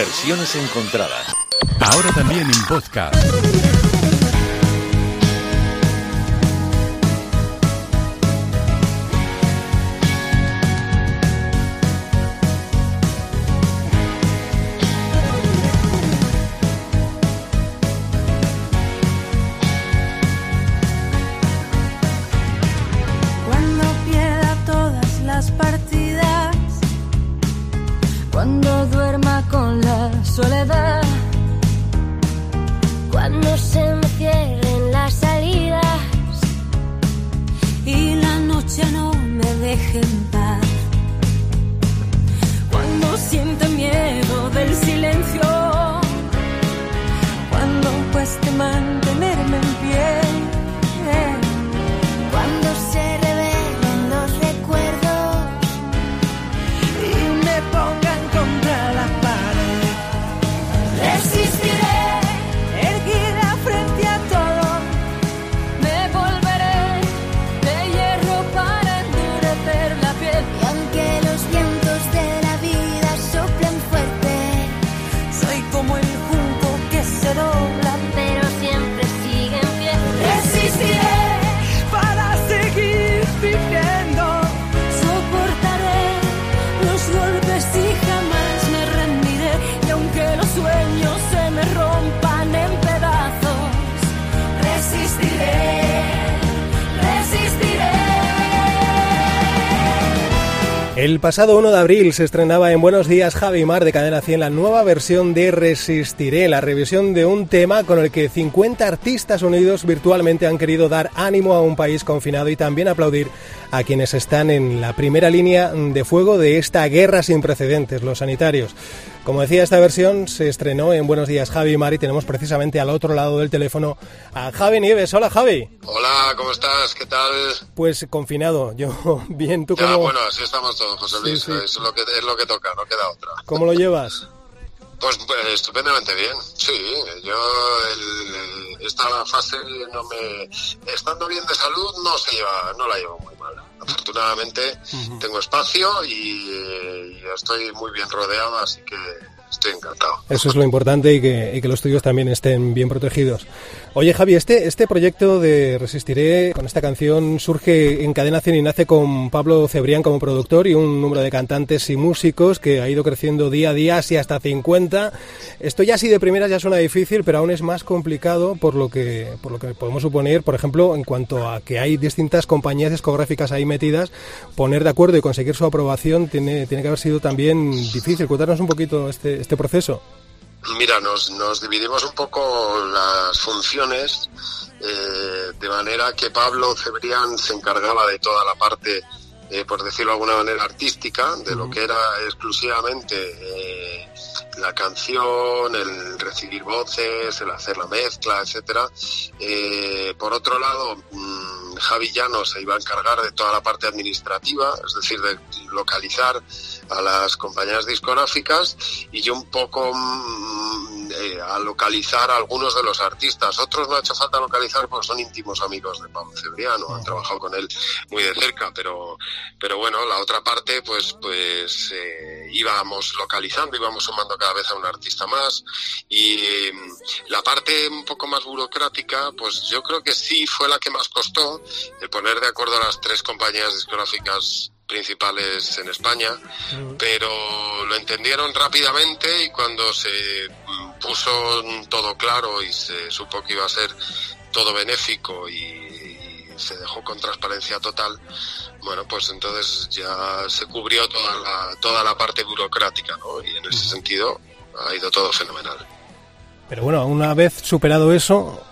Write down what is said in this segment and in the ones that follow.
Versiones encontradas. Ahora también en podcast. El pasado 1 de abril se estrenaba en Buenos Días Javi Mar de Cadena 100 la nueva versión de Resistiré, la revisión de un tema con el que 50 artistas unidos virtualmente han querido dar ánimo a un país confinado y también aplaudir a quienes están en la primera línea de fuego de esta guerra sin precedentes, los sanitarios. Como decía, esta versión se estrenó en Buenos Días Javi y tenemos precisamente al otro lado del teléfono a Javi Nieves. Hola Javi. Hola, ¿cómo estás? ¿Qué tal? Pues confinado, yo bien, ¿tú Ya, cómo, bueno, así estamos todos, José Sí, Luis. sí. Es, lo que, es lo que toca, no queda otra. cómo lo llevas? Pues, pues, estupendamente bien. Sí, yo el- el- esta fase no me... Estando bien de salud no se lleva, no la llevo muy mal. Afortunadamente tengo espacio y, eh, y estoy muy bien rodeado, así que estoy encantado. Eso es lo importante y que, y que los tuyos también estén bien protegidos. Oye Javi, este, este proyecto de Resistiré con esta canción surge en Cadena 100 y nace con Pablo Cebrián como productor y un número de cantantes y músicos que ha ido creciendo día a día, así hasta 50. Esto ya así de primeras ya suena difícil, pero aún es más complicado por lo que, por lo que podemos suponer, por ejemplo, en cuanto a que hay distintas compañías discográficas ahí metidas, poner de acuerdo y conseguir su aprobación tiene, tiene que haber sido también difícil. Cuéntanos un poquito este, este proceso. Mira, nos, nos dividimos un poco las funciones eh, de manera que Pablo Cebrián se encargaba de toda la parte, eh, por decirlo de alguna manera, artística, de lo que era exclusivamente eh, la canción, el recibir voces, el hacer la mezcla, etcétera. Eh, por otro lado, mm, Javi Llano se iba a encargar de toda la parte administrativa, es decir, de localizar a las compañías discográficas y yo un poco mm, eh, a localizar a algunos de los artistas. Otros no ha hecho falta localizar porque son íntimos amigos de Pablo Cebriano, han trabajado con él muy de cerca, pero, pero bueno, la otra parte pues, pues eh, íbamos localizando, íbamos sumando cada vez a un artista más. Y mm, la parte un poco más burocrática, pues yo creo que sí fue la que más costó, el poner de acuerdo a las tres compañías discográficas principales en España, pero lo entendieron rápidamente y cuando se mm, puso todo claro y se supo que iba a ser todo benéfico y se dejó con transparencia total, bueno, pues entonces ya se cubrió toda la, toda la parte burocrática, ¿no? Y en ese sentido ha ido todo fenomenal. Pero bueno, una vez superado eso,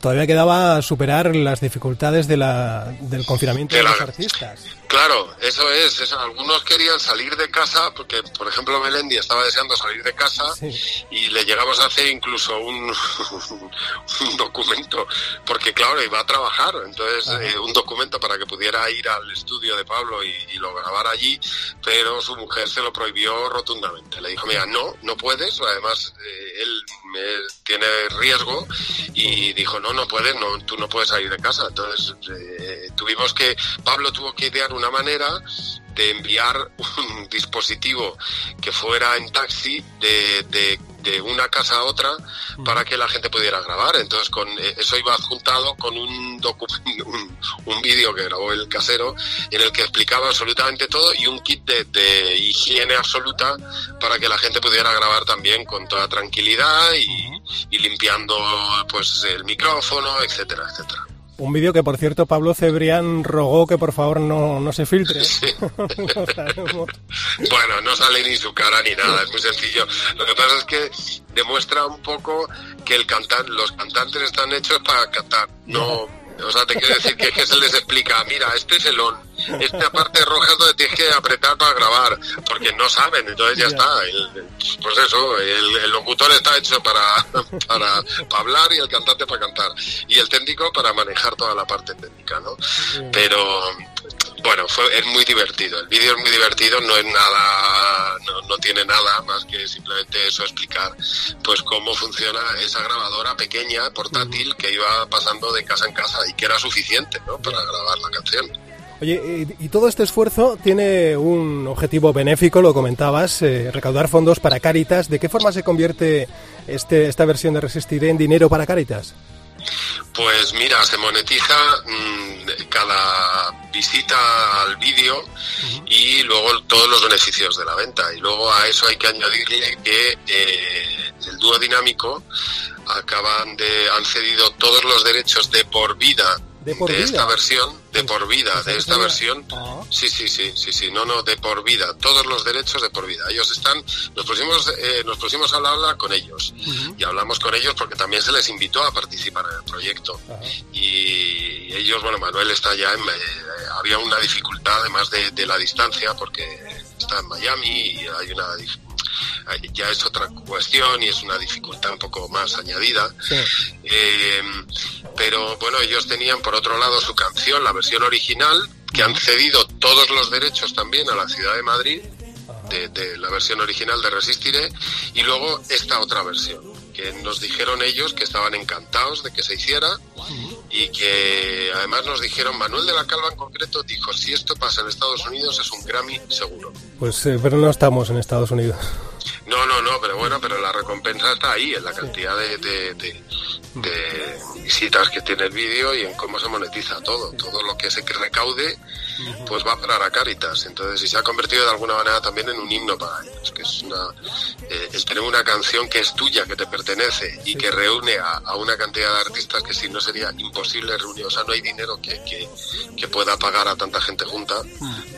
todavía quedaba superar las dificultades de la, del confinamiento de, De la- los artistas. Claro, eso es, eso. Algunos querían salir de casa, porque por ejemplo Melendi estaba deseando salir de casa Sí. y le llegamos a hacer incluso un, un documento, porque claro, iba a trabajar, entonces eh, un documento para que pudiera ir al estudio de Pablo y, y lo grabara allí, pero su mujer se lo prohibió rotundamente. Le dijo, mira, no, no puedes, además eh, él me- tiene riesgo y dijo, no, no puedes, no, tú no puedes salir de casa. Entonces eh, tuvimos que, Pablo tuvo que idear una manera de enviar un dispositivo que fuera en taxi de, de, de una casa a otra para que la gente pudiera grabar. Entonces, con eh, eso iba adjuntado con un, un, un vídeo que grabó el casero en el que explicaba absolutamente todo y un kit de, de higiene absoluta para que la gente pudiera grabar también con toda tranquilidad y, y limpiando pues el micrófono, etcétera, etcétera. Un vídeo que, por cierto, Pablo Cebrián rogó que por favor no, no se filtre. Sabemos. Bueno, no sale ni su cara ni nada, es muy sencillo. Lo que pasa es que demuestra un poco que el cantan, los cantantes están hechos para cantar, no, o sea, te quiero decir que, es que se les explica, mira, este es el on, esta parte roja es donde tienes que apretar para grabar, porque no saben, entonces ya Ya. está. El- pues eso, el, el locutor está hecho para, para, para hablar y el cantante para cantar, y el técnico para manejar toda la parte técnica, ¿no? Pero bueno, fue, es muy divertido. El vídeo es muy divertido, no es nada, no, no tiene nada más que simplemente eso explicar, pues cómo funciona esa grabadora pequeña, portátil, que iba pasando de casa en casa y que era suficiente, ¿no? Para grabar la canción. Oye, y, y todo este esfuerzo tiene un objetivo benéfico, lo comentabas, eh, recaudar fondos para Cáritas. ¿De qué forma se convierte este, esta versión de Resistiré en dinero para Cáritas? Pues mira, se monetiza mm, cada visita al vídeo y luego todos los beneficios de la venta. Y luego a eso hay que añadirle que eh, el dúo dinámico acaban de han cedido todos los derechos de por vida ¿De por vida? esta versión, de por vida de esta versión. Ah. Sí, sí, sí, sí, sí, no, no, de por vida, todos los derechos de por vida. Ellos están, nos pusimos, eh, nos pusimos a hablar con ellos y hablamos con ellos porque también se les invitó a participar en el proyecto. Y ellos, bueno, Manuel está ya en, eh, había una dificultad además de, de la distancia porque está en Miami y hay una, dif- hay- ya es otra cuestión y es una dificultad un poco más añadida. Sí. Eh, pero bueno, ellos tenían por otro lado su canción, la versión original, que han cedido todos los derechos también a la ciudad de Madrid, de, de la versión original de Resistiré, y luego esta otra versión, que nos dijeron ellos que estaban encantados de que se hiciera, y que además nos dijeron, Manuel de la Calva en concreto dijo, si esto pasa en Estados Unidos es un Grammy seguro. Pues, eh, pero no estamos en Estados Unidos. No, no, no, pero bueno, pero la recompensa está ahí, en la cantidad de, de, de- de visitas que tiene el vídeo y en cómo se monetiza todo. Todo lo que se recaude, pues va a parar a Caritas. Entonces, y se ha convertido de alguna manera también en un himno para ellos, que es una, eh, el tener una canción que es tuya, que te pertenece y que reúne a, a una cantidad de artistas que si no sería imposible reunir. O sea, no hay dinero que, que, que pueda pagar a tanta gente junta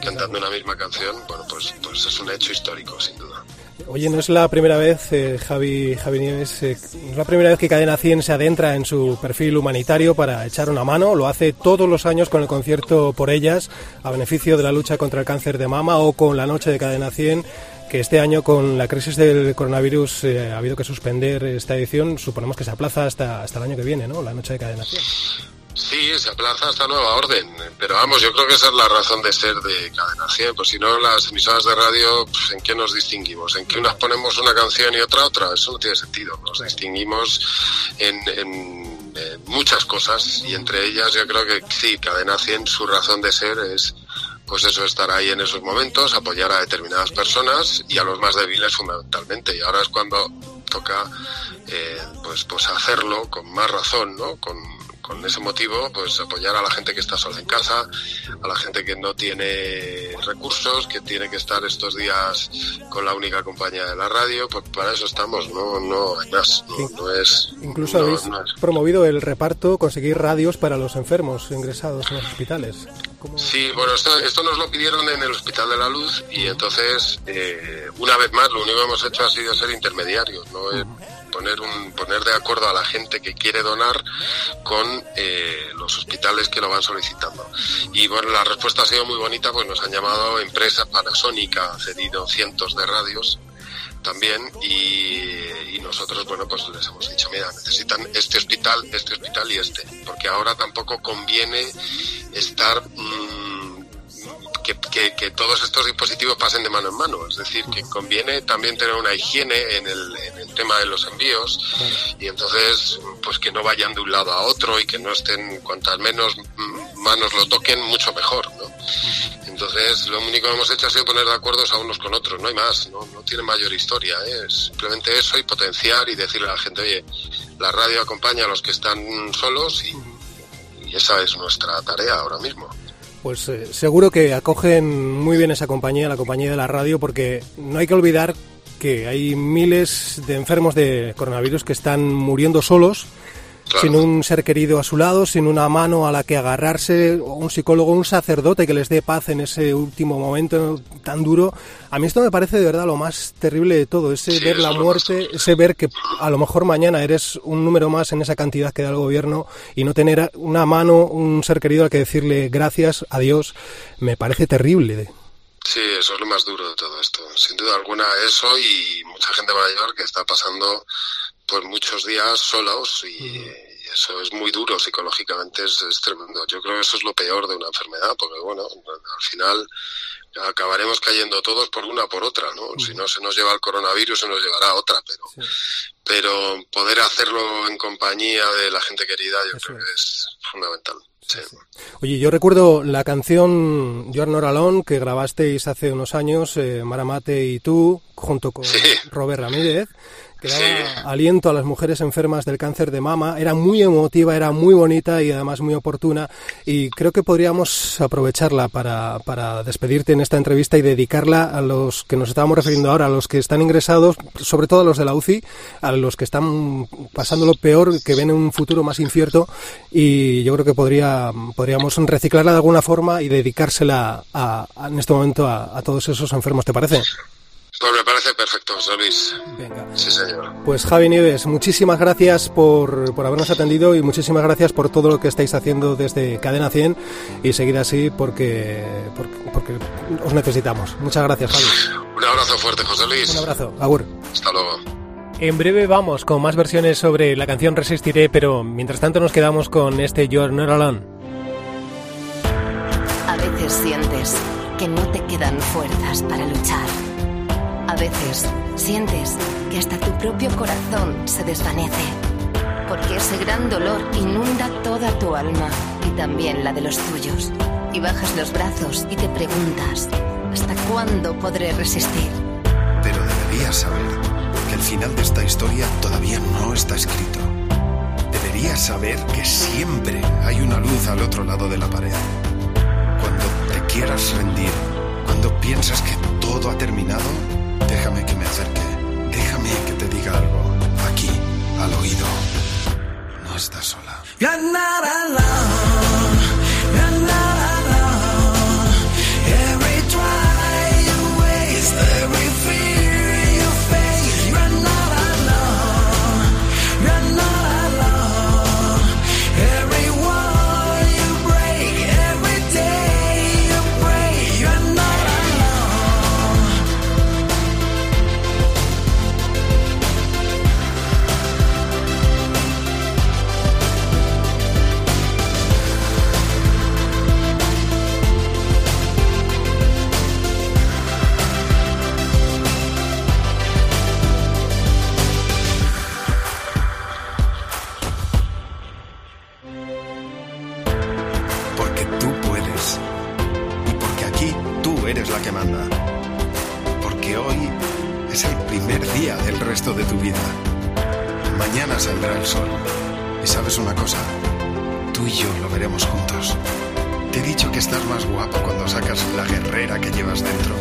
cantando una misma canción. Bueno, pues, pues es un hecho histórico, sin duda. Oye, no es la primera vez, eh, Javi, Javi Nieves, eh, no es la primera vez que Cadena 100 se adentra en su perfil humanitario para echar una mano. Lo hace todos los años con el concierto Por Ellas, a beneficio de la lucha contra el cáncer de mama, o con la noche de Cadena 100, que este año con la crisis del coronavirus eh, ha habido que suspender esta edición. Suponemos que se aplaza hasta, hasta el año que viene, ¿no? La noche de Cadena 100. Sí, se aplaza esta nueva orden, pero vamos, yo creo que esa es la razón de ser de Cadena 100, pues si no las emisoras de radio, pues, ¿en qué nos distinguimos? ¿En que unas ponemos una canción y otra otra? Eso no tiene sentido, nos distinguimos en, en- en muchas cosas y entre ellas yo creo que sí, Cadena 100, su razón de ser es pues eso, estar ahí en esos momentos, apoyar a determinadas personas y a los más débiles fundamentalmente. Y ahora es cuando toca eh, pues, pues hacerlo con más razón, ¿no? Con, con ese motivo, pues apoyar a la gente que está sola en casa, a la gente que no tiene recursos, que tiene que estar estos días con la única compañía de la radio, pues para eso estamos, no, no hay más, no, no es... Incluso no- habéis no es- promovido el reparto, conseguir radios para los enfermos ingresados en los hospitales. ¿Cómo? Sí, bueno, esto, esto nos lo pidieron en el Hospital de la Luz y entonces, eh, una vez más, lo único que hemos hecho ha sido ser intermediarios, ¿no? Eh, poner, un, poner de acuerdo a la gente que quiere donar con eh, los hospitales que lo van solicitando. Y bueno, la respuesta ha sido muy bonita, pues nos han llamado empresa Panasonic, ha cedido cientos de radios también y, y nosotros bueno pues les hemos dicho mira necesitan este hospital este hospital y este porque ahora tampoco conviene estar mm, que, que- que todos estos dispositivos pasen de mano en mano es decir que conviene también tener una higiene en el, en el tema de los envíos y entonces pues que no vayan de un lado a otro y que no estén cuantas menos manos lo toquen mucho mejor ¿no? Entonces, lo único que hemos hecho ha sido poner de acuerdo a unos con otros, no hay más, no, no tiene mayor historia, ¿eh? es simplemente eso y potenciar y decirle a la gente, oye, la radio acompaña a los que están solos y, y esa es nuestra tarea ahora mismo. Pues eh, seguro que acogen muy bien esa compañía, la compañía de la radio, porque no hay que olvidar que hay miles de enfermos de coronavirus que están muriendo solos, Claro. sin un ser querido a su lado, sin una mano a la que agarrarse, o un psicólogo, un sacerdote que les dé paz en ese último momento tan duro. A mí esto me parece de verdad lo más terrible de todo, ese Sí, ver la muerte, ese ver que a lo mejor mañana eres un número más en esa cantidad que da el gobierno y no tener una mano, un ser querido al que decirle gracias, adiós, me parece terrible. Sí, eso es lo más duro de todo esto. Sin duda alguna eso y mucha gente mayor que está pasando pues muchos días solos y, y eso es muy duro psicológicamente, es, es tremendo. Yo creo que eso es lo peor de una enfermedad porque bueno, al final acabaremos cayendo todos por una por otra, ¿no? Si no se nos lleva el coronavirus se nos llevará otra, pero pero poder hacerlo en compañía de la gente querida yo Eso creo que es fundamental. Sí. Oye, yo recuerdo la canción You're Not Alone que grabasteis hace unos años, eh, Maramate y tú, junto con. Robert Ramírez, que daba Sí. aliento a las mujeres enfermas del cáncer de mama. Era muy emotiva, era muy bonita y además muy oportuna. Y creo que podríamos aprovecharla para, para despedirte en esta entrevista y dedicarla a los que nos estábamos refiriendo ahora, a los que están ingresados, sobre todo a los de la UCI, a los que están pasando lo peor, que ven un futuro más incierto. Y yo creo que podría, podríamos reciclarla de alguna forma y dedicársela a- a- en este momento a, a todos esos enfermos. ¿Te parece? Pues me parece perfecto, José Luis. Venga. Sí, señor. Pues Javi Nieves, muchísimas gracias por, por habernos atendido y muchísimas gracias por todo lo que estáis haciendo desde Cadena 100 y seguir así porque, porque, porque os necesitamos. Muchas gracias, Javi. Un abrazo fuerte, José Luis. Un abrazo. Agur. Hasta luego. En breve vamos con más versiones sobre la canción Resistiré, pero mientras tanto nos quedamos con este You're Not Alone. A veces sientes que no te quedan fuerzas para luchar. A veces sientes que hasta tu propio corazón se desvanece. Porque ese gran dolor inunda toda tu alma y también la de los tuyos. Y bajas los brazos y te preguntas, ¿hasta cuándo podré resistir? Pero deberías saber que el final de esta historia todavía no está escrito. Deberías saber que siempre hay una luz al otro lado de la pared. Cuando te quieras rendir, cuando piensas que todo ha terminado, déjame que me acerque. Déjame que te diga algo. Aquí, al oído. No estás sola. Resto de tu vida. Mañana saldrá el sol. Y sabes una cosa, tú y yo lo veremos juntos. Te he dicho que estás más guapo cuando sacas la guerrera que llevas dentro.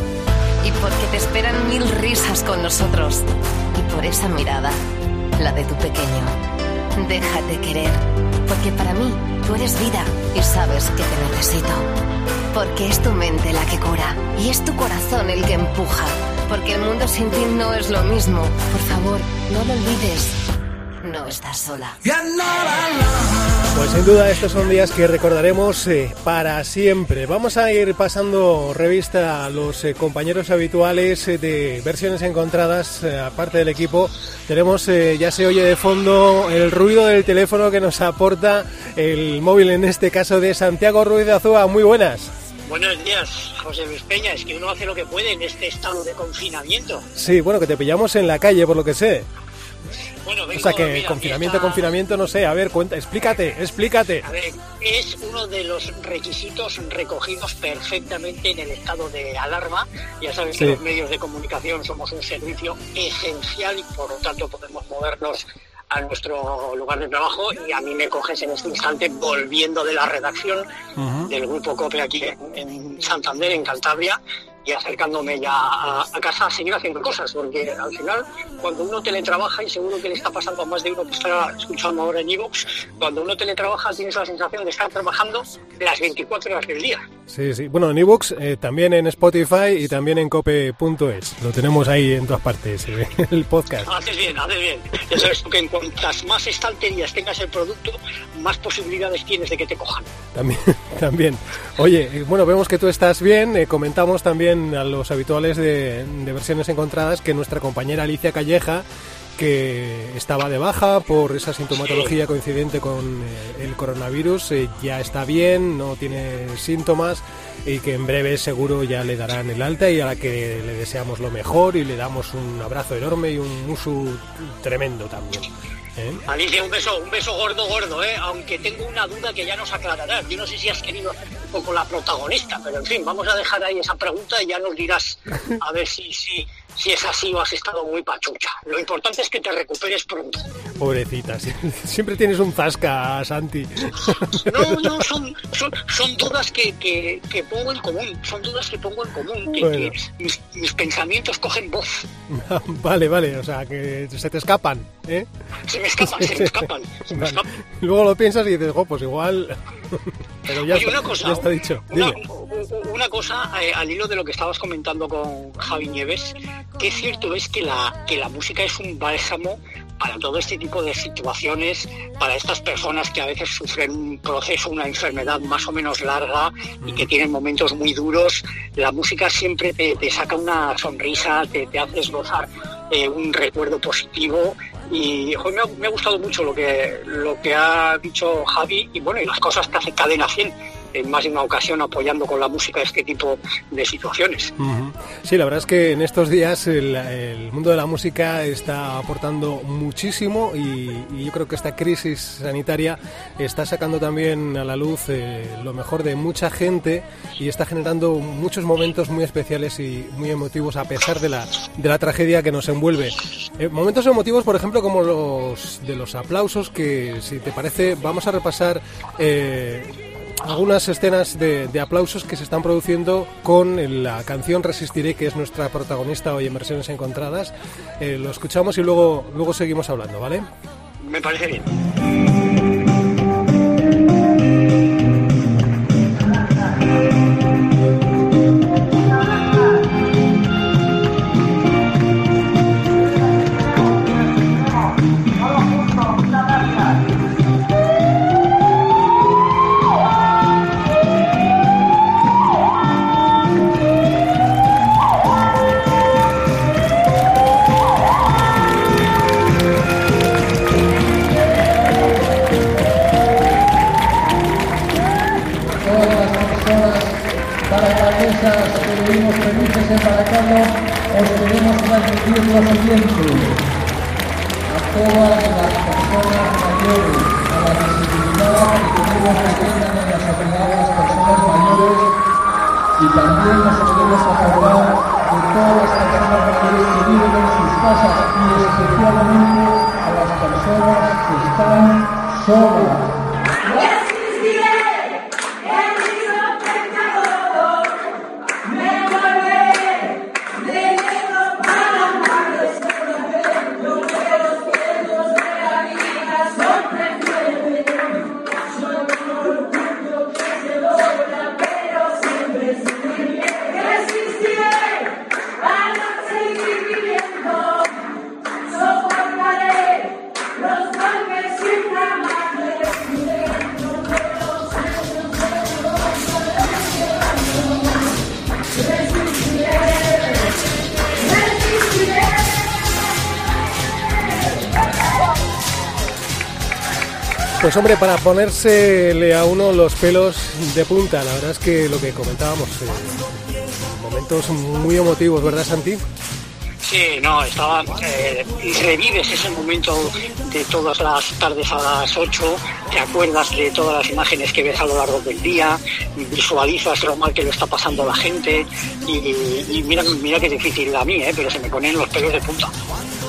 Y porque te esperan mil risas con nosotros. Y por esa mirada, la de tu pequeño. Déjate querer. Porque para mí, tú eres vida y sabes que te necesito. Porque es tu mente la que cura y es tu corazón el que empuja. Porque el mundo sin ti no es lo mismo. Por favor, no lo olvides. No estás sola. Pues sin duda estos son días que recordaremos eh, para siempre. Vamos a ir pasando revista a los eh, compañeros habituales eh, de versiones encontradas, eh, aparte del equipo. Tenemos, eh, ya se oye de fondo el ruido del teléfono que nos aporta el móvil, en este caso de Santiago Ruiz de Azúa. Muy buenas. Buenos días, José Luis Peña. Es que uno hace lo que puede en este estado de confinamiento. Sí, bueno, que te pillamos en la calle, por lo que sé. Bueno, O vengo, sea que mira, confinamiento, confinamiento, no sé, a ver, cuenta, explícate, explícate. A ver, es uno de los requisitos recogidos perfectamente en el estado de alarma. Ya sabes Sí. que los medios de comunicación somos un servicio esencial y por lo tanto podemos movernos a nuestro lugar de trabajo y a mí me coges en este instante volviendo de la redacción del grupo COPE aquí en, en Santander, en Cantabria, y acercándome ya a, a casa a seguir haciendo cosas, porque al final cuando uno teletrabaja, y seguro que le está pasando a más de uno que está escuchando ahora en Evox, cuando uno teletrabaja tienes la sensación de estar trabajando las 24 horas del día. Sí, sí. Bueno, en ebooks, eh, también en Spotify y también en cope.es. Lo tenemos ahí en todas partes, eh, el podcast. Haces bien, haces bien. Ya sabes tú que en cuantas más estanterías tengas el producto, más posibilidades tienes de que te cojan. También, también. Oye, eh, bueno, vemos que tú estás bien. eh, comentamos también a los habituales de, de versiones encontradas que nuestra compañera Alicia Calleja, que estaba de baja por esa sintomatología coincidente con eh, el coronavirus, eh, ya está bien, no tiene síntomas y que en breve seguro ya le darán el alta y a la que le deseamos lo mejor y le damos un abrazo enorme y un musu tremendo también. ¿Eh? Alicia, un beso, un beso gordo, gordo, ¿eh? Aunque tengo una duda que ya nos aclararás. Yo no sé si has querido hacer un poco la protagonista, pero en fin, vamos a dejar ahí esa pregunta y ya nos dirás a ver si, si, si es así o has estado muy pachucha. Lo importante es que te recuperes pronto. Pobrecita, siempre tienes un zasca, Santi. No, no, son, son, son dudas que, que, que pongo en común, son dudas que pongo en común, que, Bueno. que mis, mis pensamientos cogen voz. vale, vale, o sea, que se te escapan, ¿eh? Se me escapan, se me escapan, se me Vale. escapan. Luego lo piensas y dices, oh, pues igual... Pero ya, Oye, está, una cosa, ya está dicho. Una, cosa eh, al hilo de lo que estabas comentando con Javi Nieves, que cierto es que la, que la música es un bálsamo para todo este tipo de situaciones, para estas personas que a veces sufren un proceso, una enfermedad más o menos larga y que tienen momentos muy duros. La música siempre te, te saca una sonrisa, te, te hace esbozar eh, un recuerdo positivo y me, ha, me ha gustado mucho lo que, lo que ha dicho Javi y bueno, y las cosas que hace Cadena 100 en más de una ocasión apoyando con la música este tipo de situaciones. Sí, la verdad es que en estos días el, mundo de la música está aportando muchísimo y, y yo creo que esta crisis sanitaria está sacando también a la luz eh, lo mejor de mucha gente y está generando muchos momentos muy especiales y muy emotivos a pesar de la, de la tragedia que nos envuelve. Eh, momentos emotivos, por ejemplo, como los de los aplausos que, si te parece, vamos a repasar. eh, algunas escenas de, aplausos que se están produciendo con la canción Resistiré, que es nuestra protagonista hoy en versiones encontradas. Eh, lo escuchamos y luego, luego seguimos hablando, ¿vale? Me parece bien. 100%. Pues hombre, para ponérsele a uno los pelos de punta, la verdad es que lo que comentábamos, eh, momentos muy emotivos, ¿verdad Santi? Sí, no, estaba. Eh, revives ese momento de todas las tardes a las 8, te acuerdas de todas las imágenes que ves a lo largo del día, visualizas lo mal que lo está pasando la gente y, mira, mira que es difícil a mí, ¿eh? pero se me ponen los pelos de punta.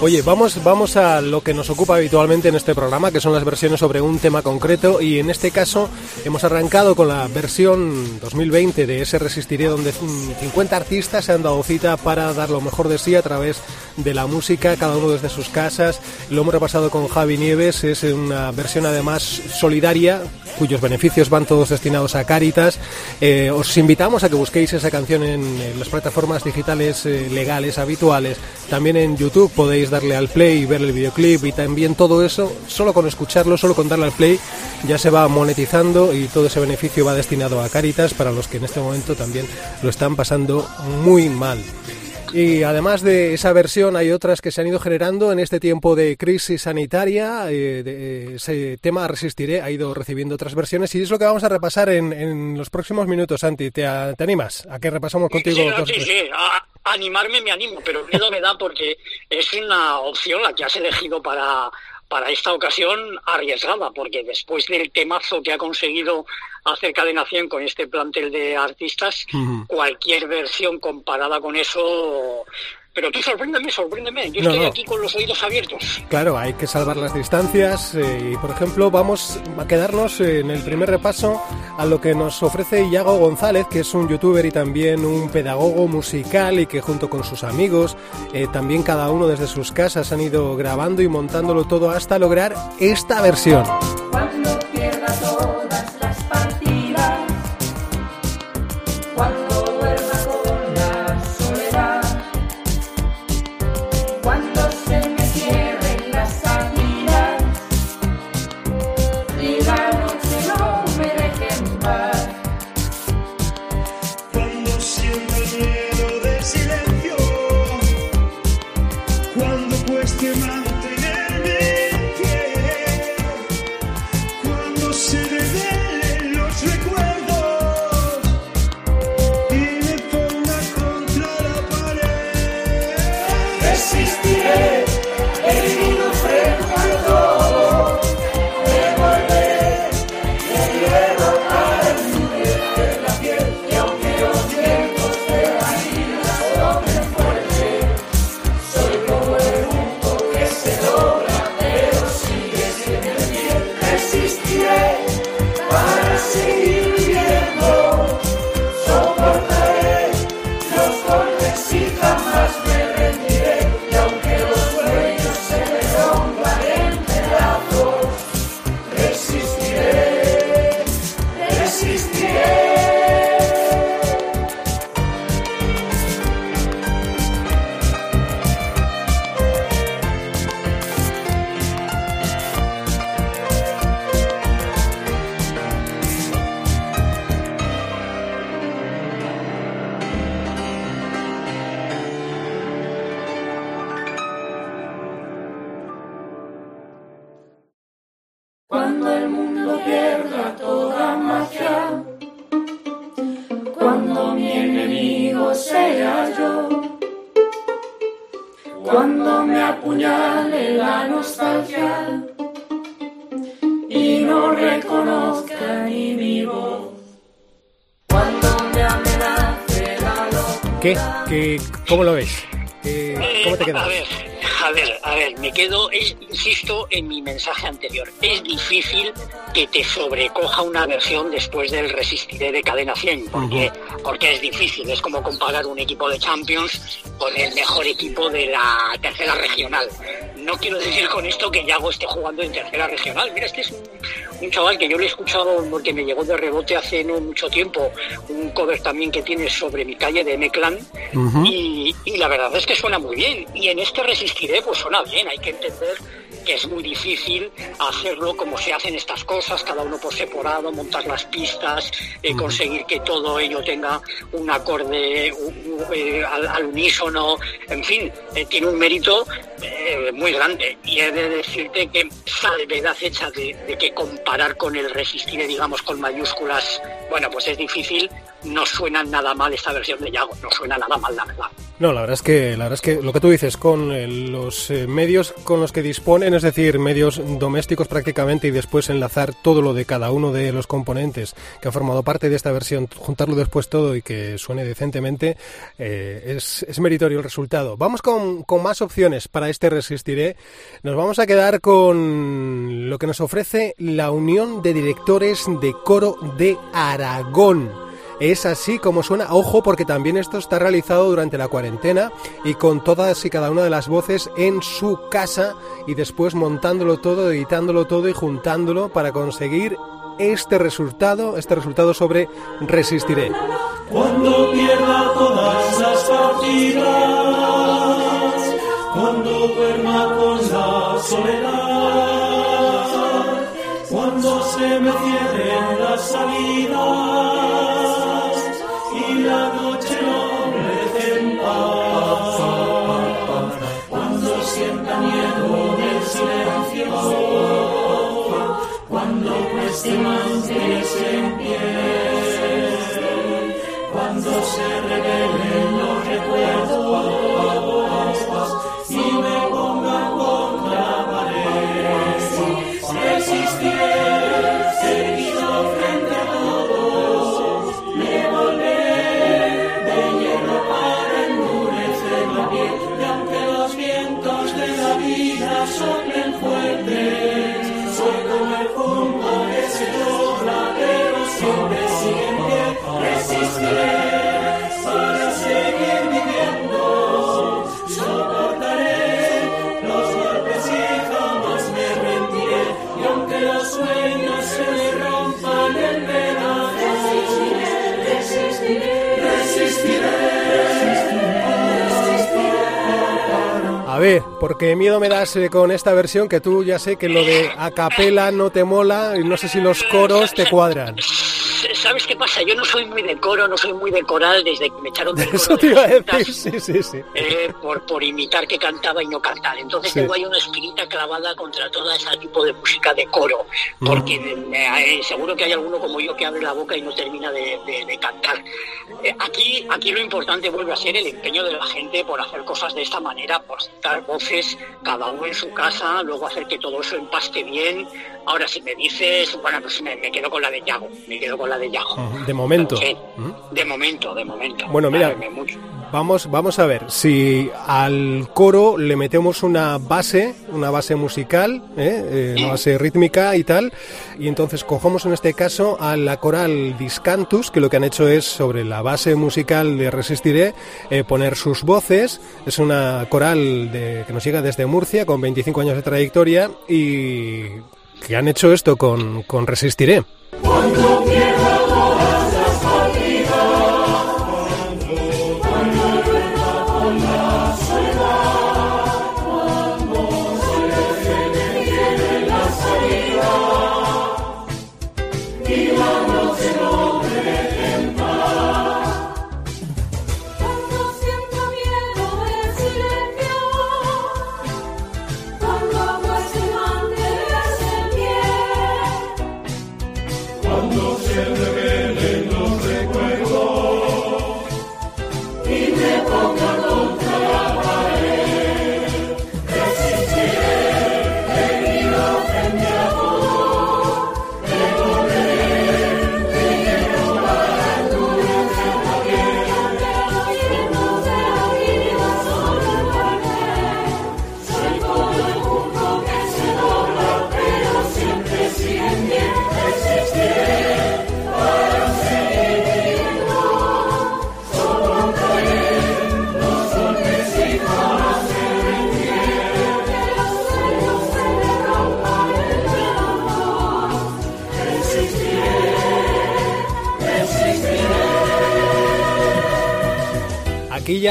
Oye, vamos, vamos a lo que nos ocupa habitualmente en este programa, que son las versiones sobre un tema concreto, y en este caso hemos arrancado con la versión 2020 de ese Resistiré, donde 50 artistas se han dado cita para dar lo mejor de sí a través de la música, cada uno desde sus casas. Lo hemos repasado con Javi Nieves, es una versión además solidaria, cuyos beneficios van todos destinados a Cáritas. Eh, os invitamos a que busquéis esa canción en, las plataformas digitales eh, legales habituales. También en YouTube podéis darle al play y ver el videoclip y también todo eso, solo con escucharlo, solo con darle al play, ya se va monetizando y todo ese beneficio va destinado a Cáritas para los que en este momento también lo están pasando muy mal. Y además de esa versión hay otras que se han ido generando en este tiempo de crisis sanitaria. Eh, de, ese tema Resistiré ha ido recibiendo otras versiones y es lo que vamos a repasar en, en los próximos minutos, Santi. ¿Te, ¿Te, animas a que repasamos contigo? Sí, sí, sí. A, animarme me animo, pero miedo me da porque es una opción la que has elegido para para esta ocasión arriesgada, porque después del temazo que ha conseguido hacer Cadena 100 con este plantel de artistas, uh -huh. cualquier versión comparada con eso pero tú sorpréndeme, sorpréndeme. Yo no, estoy no. aquí con los oídos abiertos. Claro, hay que salvar las distancias. Eh, y, por ejemplo, vamos a quedarnos en el primer repaso a lo que nos ofrece Iago González, que es un youtuber y también un pedagogo musical y que junto con sus amigos, eh, también cada uno desde sus casas han ido grabando y montándolo todo hasta lograr esta versión. Es, insisto en mi mensaje anterior, es difícil que te sobrecoja una versión después del Resistiré de Cadena 100, porque, uh -huh. porque es difícil, es como comparar un equipo de Champions con el mejor equipo de la tercera regional. No quiero decir con esto que Yago esté jugando en tercera regional, mira, este es un, un chaval que yo le he escuchado porque me llegó de rebote hace no mucho tiempo, un cover también que tiene sobre mi calle de M-Clan, uh -huh. y, y la verdad es que suena muy bien, y en este Resistiré pues suena bien, hay que entender es muy difícil hacerlo como se hacen estas cosas, cada uno por separado, montar las pistas, eh, conseguir que todo ello tenga un acorde eh, al, al, unísono, en fin, eh, tiene un mérito eh, muy grande. Y he de decirte que salvedad hecha de, de, que comparar con el resistir, digamos, con mayúsculas, bueno, pues es difícil, no suena nada mal esta versión de Yago, no suena nada mal, la verdad. No, la verdad es que la verdad es que lo que tú dices con eh, los eh, medios con los que disponen, es decir, medios domésticos prácticamente y después enlazar todo lo de cada uno de los componentes que han formado parte de esta versión, juntarlo después todo y que suene decentemente, eh, es, es meritorio el resultado. Vamos con, con más opciones para este Resistiré. Nos vamos a quedar con lo que nos ofrece la Unión de Directores de Coro de Aragón. Es así como suena, ojo, porque también esto está realizado durante la cuarentena y con todas y cada una de las voces en su casa y después montándolo todo, editándolo todo y juntándolo para conseguir este resultado, este resultado sobre Resistiré. Cuando pierda todas las partidas, cuando duerma con la soledad, cuando se me cierren las salidas cueste mantenerse en pie cuando se revelen A ver, porque miedo me das eh, con esta versión que tú ya sé que lo de a capela no te mola y no sé si los coros te cuadran. ¿Sabes qué pasa? Yo no soy muy de coro, no soy muy de coral desde que me echaron del Eso coro te de iba a decir, sí, sí, sí. eh, por, por imitar que cantaba y no cantar. Entonces Sí. tengo ahí una espinita clavada contra todo ese tipo de música de coro, Mm. porque eh, eh, seguro que hay alguno como yo que abre la boca y no termina de, de- de cantar. Eh, aquí, aquí lo importante vuelve a ser el empeño de la gente por hacer cosas de esta manera, por dar voces cada uno en su casa, luego hacer que todo eso empaste bien. Ahora, si me dices, bueno, pues me, me quedo con la de Yago, me quedo con la de Yago. De momento. Sí, Mm. de momento, de momento. Bueno, mira. Vamos, vamos a ver si al coro le metemos una base, una base musical, ¿eh? Eh, una base rítmica y tal, y entonces cogemos en este caso a la coral Discantus, que lo que han hecho es sobre la base musical de Resistiré eh, poner sus voces. Es una coral de- que nos llega desde Murcia con 25 años de trayectoria y que han hecho esto con, con Resistiré.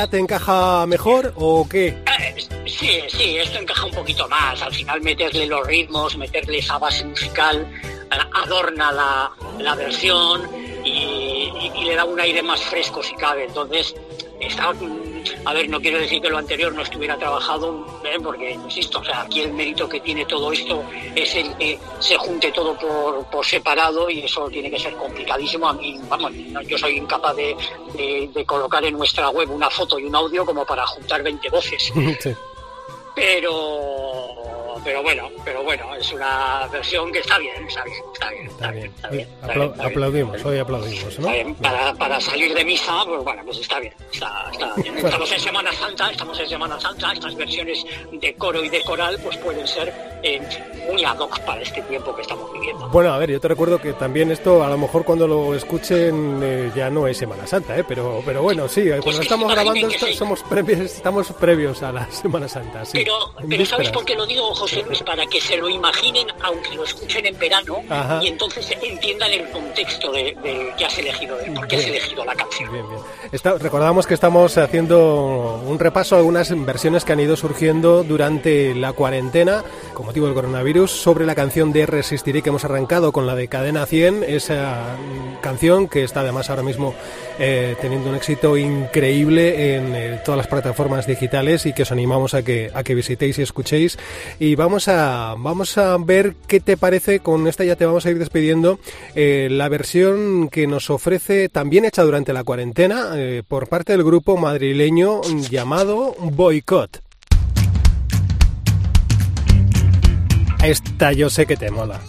Te encaja mejor o qué? Eh, Sí, sí, esto encaja un poquito más. Al final meterle los ritmos, meterle esa base musical, eh, adorna la, la versión y, le da un aire más fresco si cabe. Entonces, está, A ver, no quiero decir que lo anterior no estuviera trabajado, ¿eh? porque, insisto, o sea, aquí el mérito que tiene todo esto es el que se junte todo por, por separado y eso tiene que ser complicadísimo. A mí, vamos, yo soy incapaz de, de- de colocar en nuestra web una foto y un audio como para juntar 20 voces. Sí. Pero, pero bueno, pero bueno, es una versión que está bien, está bien, está bien, está bien. Está bien, está Apla- bien, está bien. aplaudimos, hoy aplaudimos, ¿no? Para, para salir de misa, pues bueno, pues está bien, está, bien. Estamos en Semana Santa, estamos en Semana Santa, estas versiones de coro y de coral pues pueden ser eh, muy ad hoc para este tiempo que estamos viviendo. Bueno, a ver, yo te recuerdo que también esto, a lo mejor cuando lo escuchen eh, ya no es Semana Santa, ¿eh? pero, pero bueno, sí, cuando Pues que estamos grabando que esto- sí. somos previos, estamos previos a la Semana Santa, sí. Pero, pero ¿sabes por qué lo digo, José? Para que se lo imaginen, aunque lo escuchen en verano, Ajá. y entonces entiendan el contexto de, de que has elegido, de por qué has elegido la canción. Bien, bien. Está- recordamos que estamos haciendo un repaso a algunas versiones que han ido surgiendo durante la cuarentena con motivo del coronavirus sobre la canción de Resistiré que hemos arrancado con la de Cadena 100, esa canción que está además ahora mismo eh, teniendo un éxito increíble en eh, todas las plataformas digitales y que os animamos a que, a que visitéis y escuchéis. Y vamos a, vamos a ver qué te parece, con esta ya te vamos a ir despidiendo, eh, la versión que nos ofrece, también hecha durante la cuarentena, eh, por parte del grupo madrileño llamado Boycott. Esta yo sé que te mola.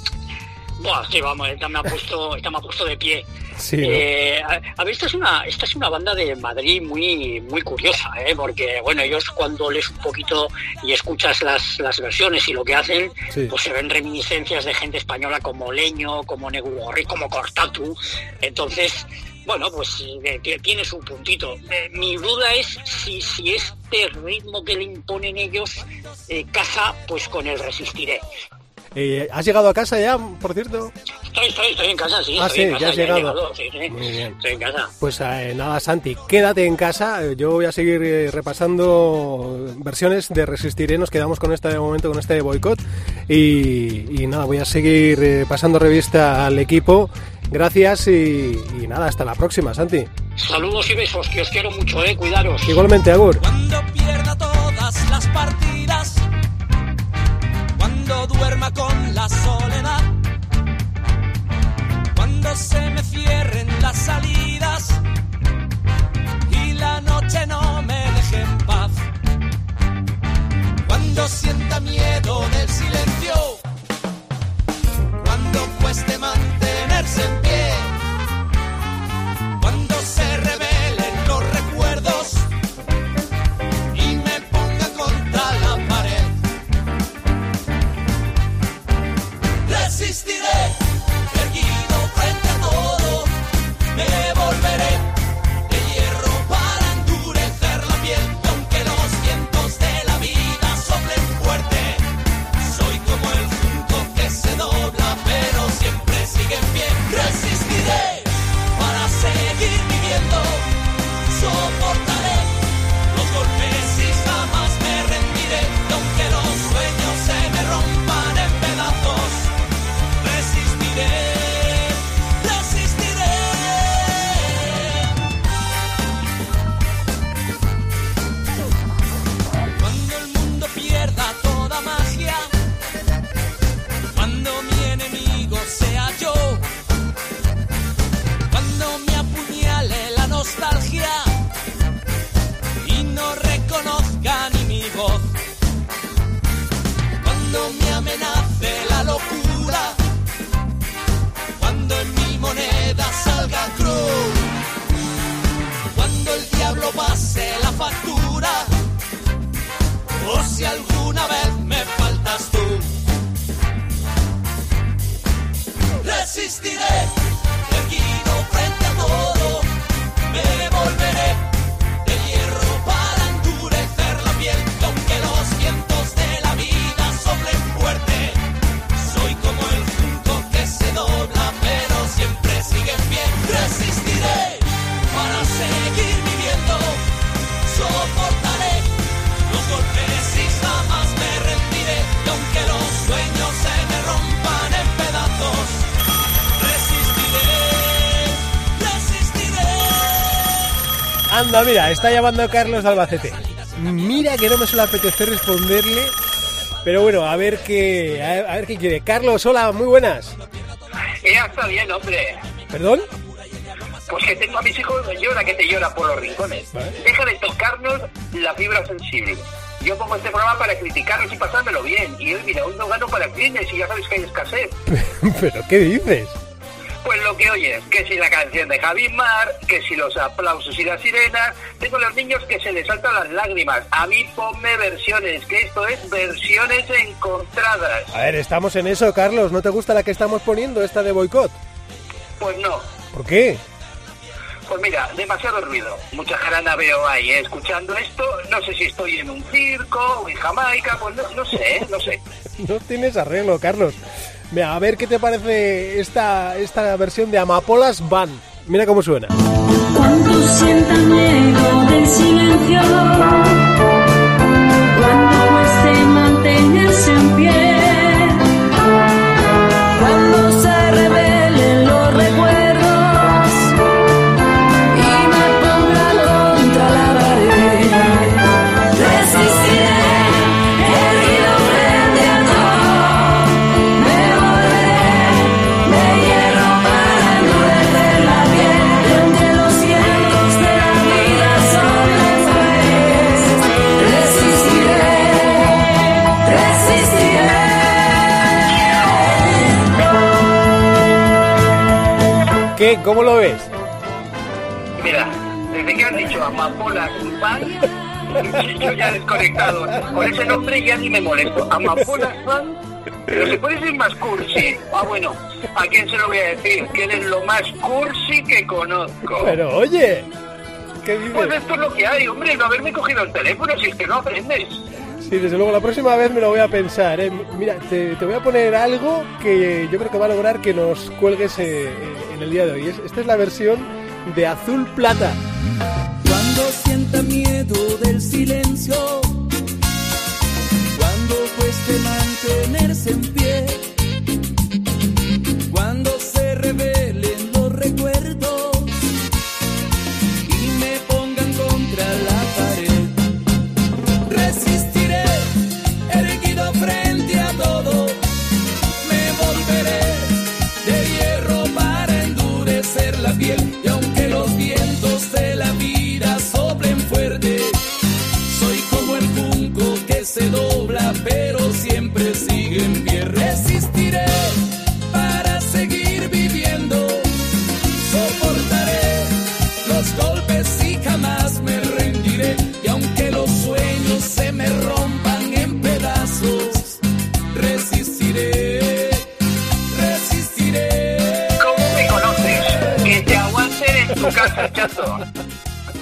Buah, sí, vamos, esta me ha puesto, esta me ha puesto de pie. Sí, ¿no? Eh, a, a ver, esta es una, esta es una banda de Madrid muy, muy curiosa, ¿eh? porque bueno, ellos cuando lees un poquito y escuchas las, las versiones y lo que hacen, Sí. pues se ven reminiscencias de gente española como Leño, como Negurri, como Cortatu. Entonces, bueno, pues eh, tiene su puntito. Eh, mi duda es si, si este ritmo que le imponen ellos eh, casa pues con el resistiré. Eh, ¿Has llegado a casa ya, por cierto? Estoy, estoy, estoy en casa, sí. Ah, estoy sí, en ya has he llegado. sí, sí. Muy bien. Estoy en casa. Pues eh, nada, Santi, quédate en casa. Yo voy a seguir eh, repasando versiones de Resistiré. Nos quedamos con este de momento, con este boicot. Y, y nada, voy a seguir eh, pasando revista al equipo. Gracias y, y nada, hasta la próxima, Santi. Saludos y besos, que os quiero mucho, eh. Cuidaros. Igualmente, Agur. Cuando pierda todas las partidas, duerma con la soledad, cuando se me cierren las salidas Está llamando Carlos de Albacete. Mira que no me suele apetecer responderle, pero bueno, a ver qué, a ver qué quiere. Carlos, hola, muy buenas. Ya está bien, hombre. ¿Perdón? Pues que tengo a mis hijos que llora, que te llora por los rincones. Deja de tocarnos la fibra sensible. Yo pongo este programa para criticarlos y pasármelo bien. Y hoy, mira, hoy no gano para clientes y ya sabes que hay escasez. ¿Pero qué dices? Pues lo que oyes, que si la canción de Javi Mar, que si los aplausos y las sirenas, tengo a los niños que se les saltan las lágrimas. A mí ponme versiones, que esto es versiones encontradas. A ver, estamos en eso, Carlos. ¿No te gusta la que estamos poniendo, esta de boicot? Pues no. ¿Por qué? Pues mira, demasiado ruido. Mucha jarana veo ahí ¿eh? escuchando esto. No sé si estoy en un circo o en Jamaica, pues no, no sé, ¿eh? no sé. No tienes arreglo, Carlos. Mira, a ver qué te parece esta, esta versión de Amapolas Van. Mira cómo suena. ¿Cómo lo ves? Mira, desde que han dicho Amapolas Van, yo ya he desconectado. Con ese nombre ya ni me molesto. Amapolas Van, pero se puede decir más cursi. Ah, bueno, ¿a quién se lo voy a decir? Que eres lo más cursi que conozco. Pero oye, ¿qué dices? Pues esto es lo que hay, hombre, no haberme cogido el teléfono si es que no aprendes. Sí, desde luego, la próxima vez me lo voy a pensar. ¿eh? Mira, te, voy a poner algo que yo creo que va a lograr que nos cuelgues eh, en el día de hoy. Es- Esta es la versión de Azul Plata. Cuando sienta miedo del silencio, cuando cueste mantenerse en pie,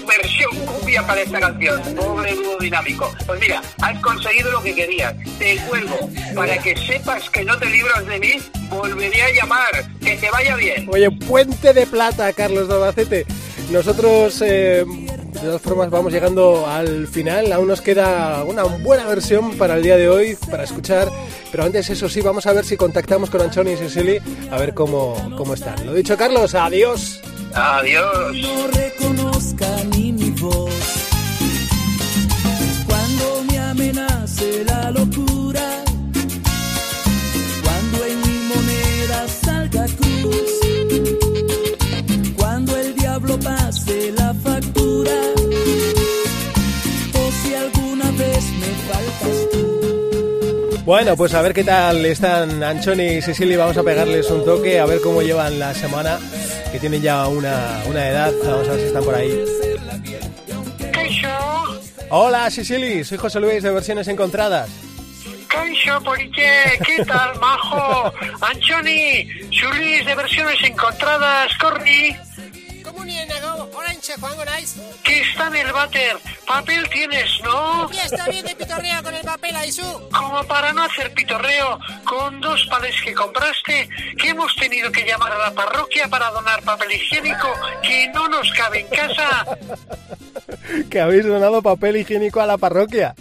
Versión cumbia para esta canción, pobre dúo dinámico. Pues mira, has conseguido lo que querías. Te cuelgo. Para que sepas que no te libras de mí, volveré a llamar. Que te vaya bien. Oye, puente de plata, Carlos de Albacete. Nosotros, eh, de todas formas, vamos llegando al final. Aún nos queda una buena versión para el día de hoy, para escuchar. Pero antes, eso sí, vamos a ver si contactamos con Anchoni y Cecily, a ver cómo, cómo están. Lo dicho, Carlos, adiós. Adiós. No reconozca Bueno, pues a ver qué tal están Anchoni y Cecily. Vamos a pegarles un toque, a ver cómo llevan la semana, que tienen ya una, una edad. Vamos a ver si están por ahí. Hola, Cecily. Soy José Luis de Versiones Encontradas. Kaixo, Poliche, ¿qué tal, majo? Anchoni, Julis de versiones encontradas, Corny. Orange, Juan Gonais. Que está en el váter. Papel tienes, ¿no? Ya está bien de pitorreo con el papel Aisu. Como para no hacer pitorreo, con dos palés que compraste, que hemos tenido que llamar a la parroquia para donar papel higiénico que no nos cabe en casa. Que habéis donado papel higiénico a la parroquia.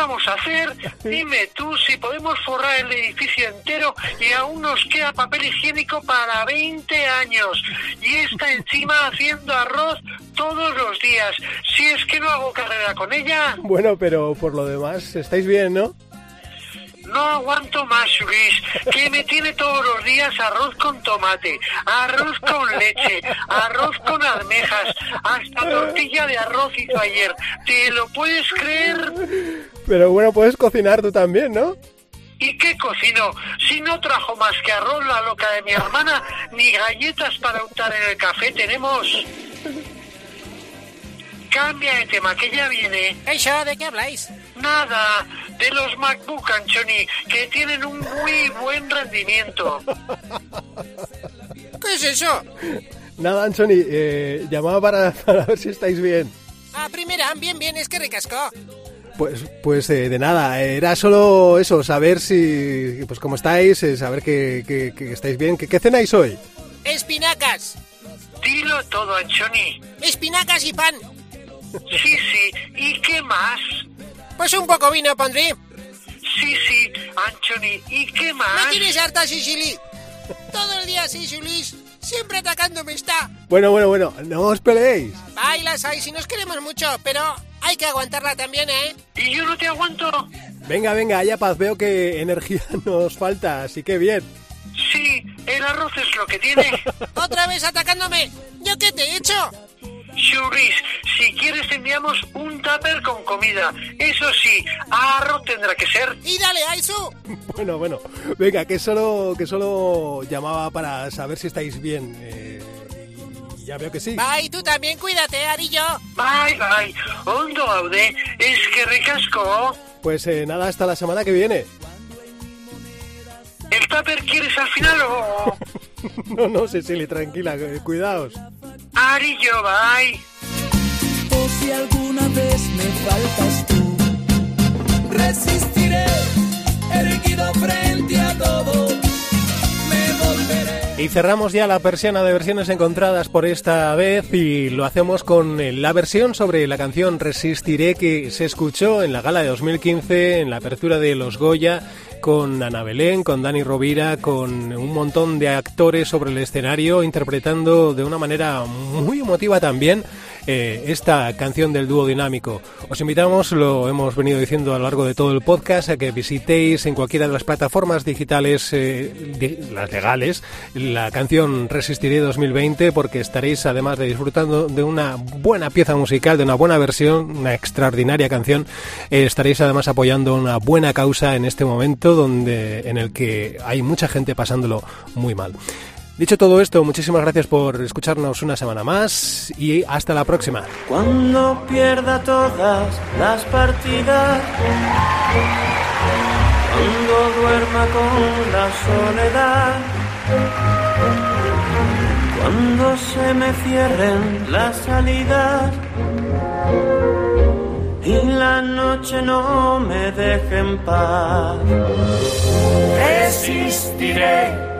¿Y qué vamos a hacer? Dime tú si podemos forrar el edificio entero y aún nos queda papel higiénico para 20 años. Y está encima haciendo arroz todos los días. Si es que no hago carrera con ella. Bueno, pero por lo demás, estáis bien, ¿no? No aguanto más, Luis, que me tiene todos los días arroz con tomate, arroz con leche, arroz con almejas, hasta tortilla de arroz hizo ayer. ¿Te lo puedes creer? Pero bueno, puedes cocinar tú también, ¿no? ¿Y qué cocino? Si no trajo más que arroz la loca de mi hermana, ni galletas para untar en el café tenemos. Cambia de tema, que ya viene. Eso, ¿de qué habláis? Nada, de los MacBook Anchoni, que tienen un muy buen rendimiento. ¿Qué es eso? Nada, Anthony, eh, llamaba para, para ver si estáis bien. Ah, primera, bien, bien, es que recascó. Pues, pues eh, de nada, era solo eso, saber si, pues cómo estáis, eh, saber que, que- que estáis bien. ¿Qué, qué cenáis hoy? Espinacas. Dilo todo, Anchoni. Espinacas y pan. Sí, sí, ¿y qué más? Pues un poco vino pondré. Sí, sí, Anchoni, ¿y qué más? Me tienes harta, Sicily. Todo el día Luis. Siempre atacándome está. Bueno, bueno, bueno, no os peleéis. Bailas ahí si nos queremos mucho, pero hay que aguantarla también, ¿eh? ¿Y yo no te aguanto? Venga, venga, haya paz, veo que energía nos falta, así que bien. Sí, el arroz es lo que tiene. Otra vez atacándome. ¿Yo qué te he hecho? Churis, si quieres te enviamos un tupper con comida. Eso sí, arroz tendrá que ser. Y dale, Aisu. Bueno, bueno, venga, que solo, que solo llamaba para saber si estáis bien. eh, ya veo que sí. Bye, tú también cuídate, Arillo. Bye, bye. Ondo aude, es que recasco. Pues eh, nada, hasta la semana que viene. ¿El tupper quieres al final o...? No, no, Cecily, tranquila, eh, cuidaos. Arillo, bye. O si alguna vez me faltas tú, resistiré, erguido frente a todo, me volveré. Y cerramos ya la persiana de versiones encontradas por esta vez y lo hacemos con eh, la versión sobre la canción Resistiré que se escuchó en la gala de 2015, en la apertura de Los Goya, con Ana Belén, con Dani Rovira, con un montón de actores sobre el escenario interpretando de una manera muy emotiva también eh, esta canción del dúo dinámico. Os invitamos, lo hemos venido diciendo a lo largo de todo el podcast, a que visitéis en cualquiera de las plataformas digitales, eh, las legales, la canción Resistiré 2020, porque estaréis además de disfrutando de una buena pieza musical, de una buena versión, una extraordinaria canción, eh, estaréis además apoyando una buena causa en este momento donde en el que hay mucha gente pasándolo muy mal. Dicho todo esto, muchísimas gracias por escucharnos una semana más y hasta la próxima. Cuando pierda todas las partidas, cuando duerma con la soledad, cuando se me cierren las salidas y la noche no me deje en paz. Resistiré,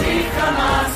see from.